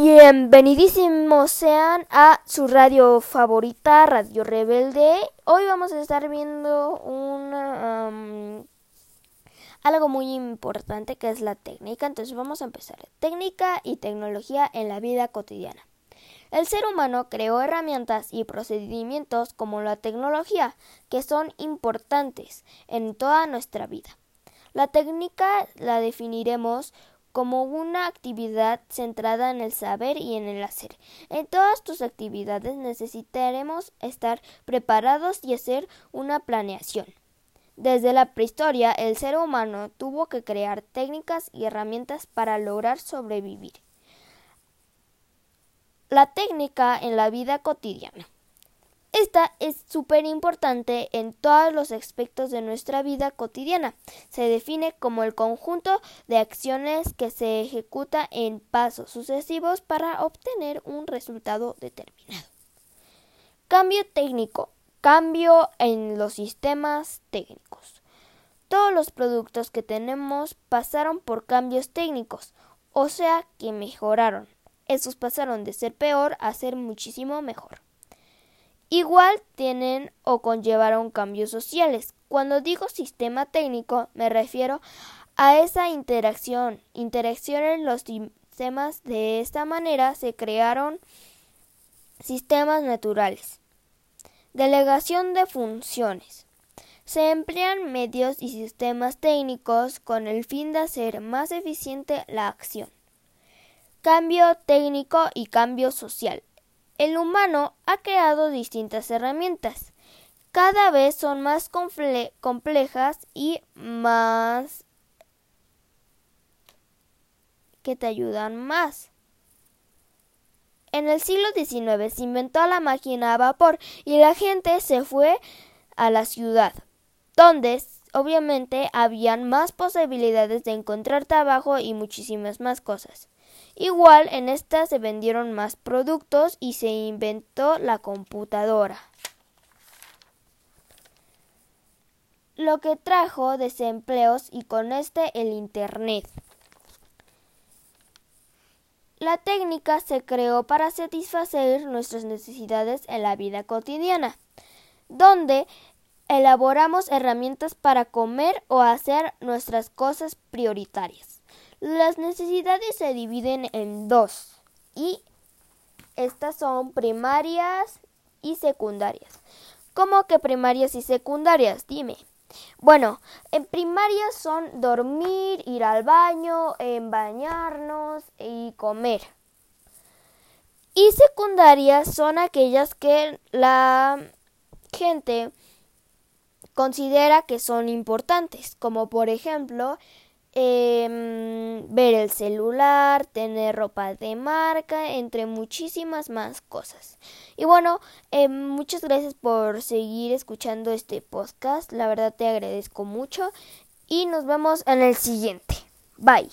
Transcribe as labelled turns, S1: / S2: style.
S1: Bienvenidísimos sean a su radio favorita, Radio Rebelde. Hoy vamos a estar viendo una, algo muy importante que es la técnica. Entonces vamos a empezar. Técnica y tecnología en la vida cotidiana. El ser humano creó herramientas y procedimientos como la tecnología que son importantes en toda nuestra vida. La técnica la definiremos como una actividad centrada en el saber y en el hacer. En todas tus actividades necesitaremos estar preparados y hacer una planeación. Desde la prehistoria, el ser humano tuvo que crear técnicas y herramientas para lograr sobrevivir. La técnica en la vida cotidiana. Esta es súper importante en todos los aspectos de nuestra vida cotidiana. Se define como el conjunto de acciones que se ejecuta en pasos sucesivos para obtener un resultado determinado. Cambio técnico. Cambio en los sistemas técnicos. Todos los productos que tenemos pasaron por cambios técnicos, o sea que mejoraron. Esos pasaron de ser peor a ser muchísimo mejor. Igual tienen o conllevaron cambios sociales. Cuando digo sistema técnico me refiero a esa interacción. Interacción en los sistemas de esta manera se crearon sistemas naturales. Delegación de funciones. Se emplean medios y sistemas técnicos con el fin de hacer más eficiente la acción. Cambio técnico y cambio social. El humano ha creado distintas herramientas. Cada vez son más complejas y más que te ayudan más. En el siglo XIX se inventó la máquina a vapor y la gente se fue a la ciudad, donde obviamente habían más posibilidades de encontrar trabajo y muchísimas más cosas. Igual en esta se vendieron más productos y se inventó la computadora. Lo que trajo desempleos y con este el Internet. La técnica se creó para satisfacer nuestras necesidades en la vida cotidiana, donde elaboramos herramientas para comer o hacer nuestras cosas prioritarias. Las necesidades se dividen en dos y estas son primarias y secundarias. ¿Cómo que primarias y secundarias? Dime. Bueno, en primarias son dormir, ir al baño, en bañarnos y comer. Y secundarias son aquellas que la gente considera que son importantes, como por ejemplo Em, ver el celular, tener ropa de marca, entre muchísimas más cosas. Y bueno, em, muchas gracias por seguir escuchando este podcast. La verdad te agradezco mucho y nos vemos en el siguiente. Bye.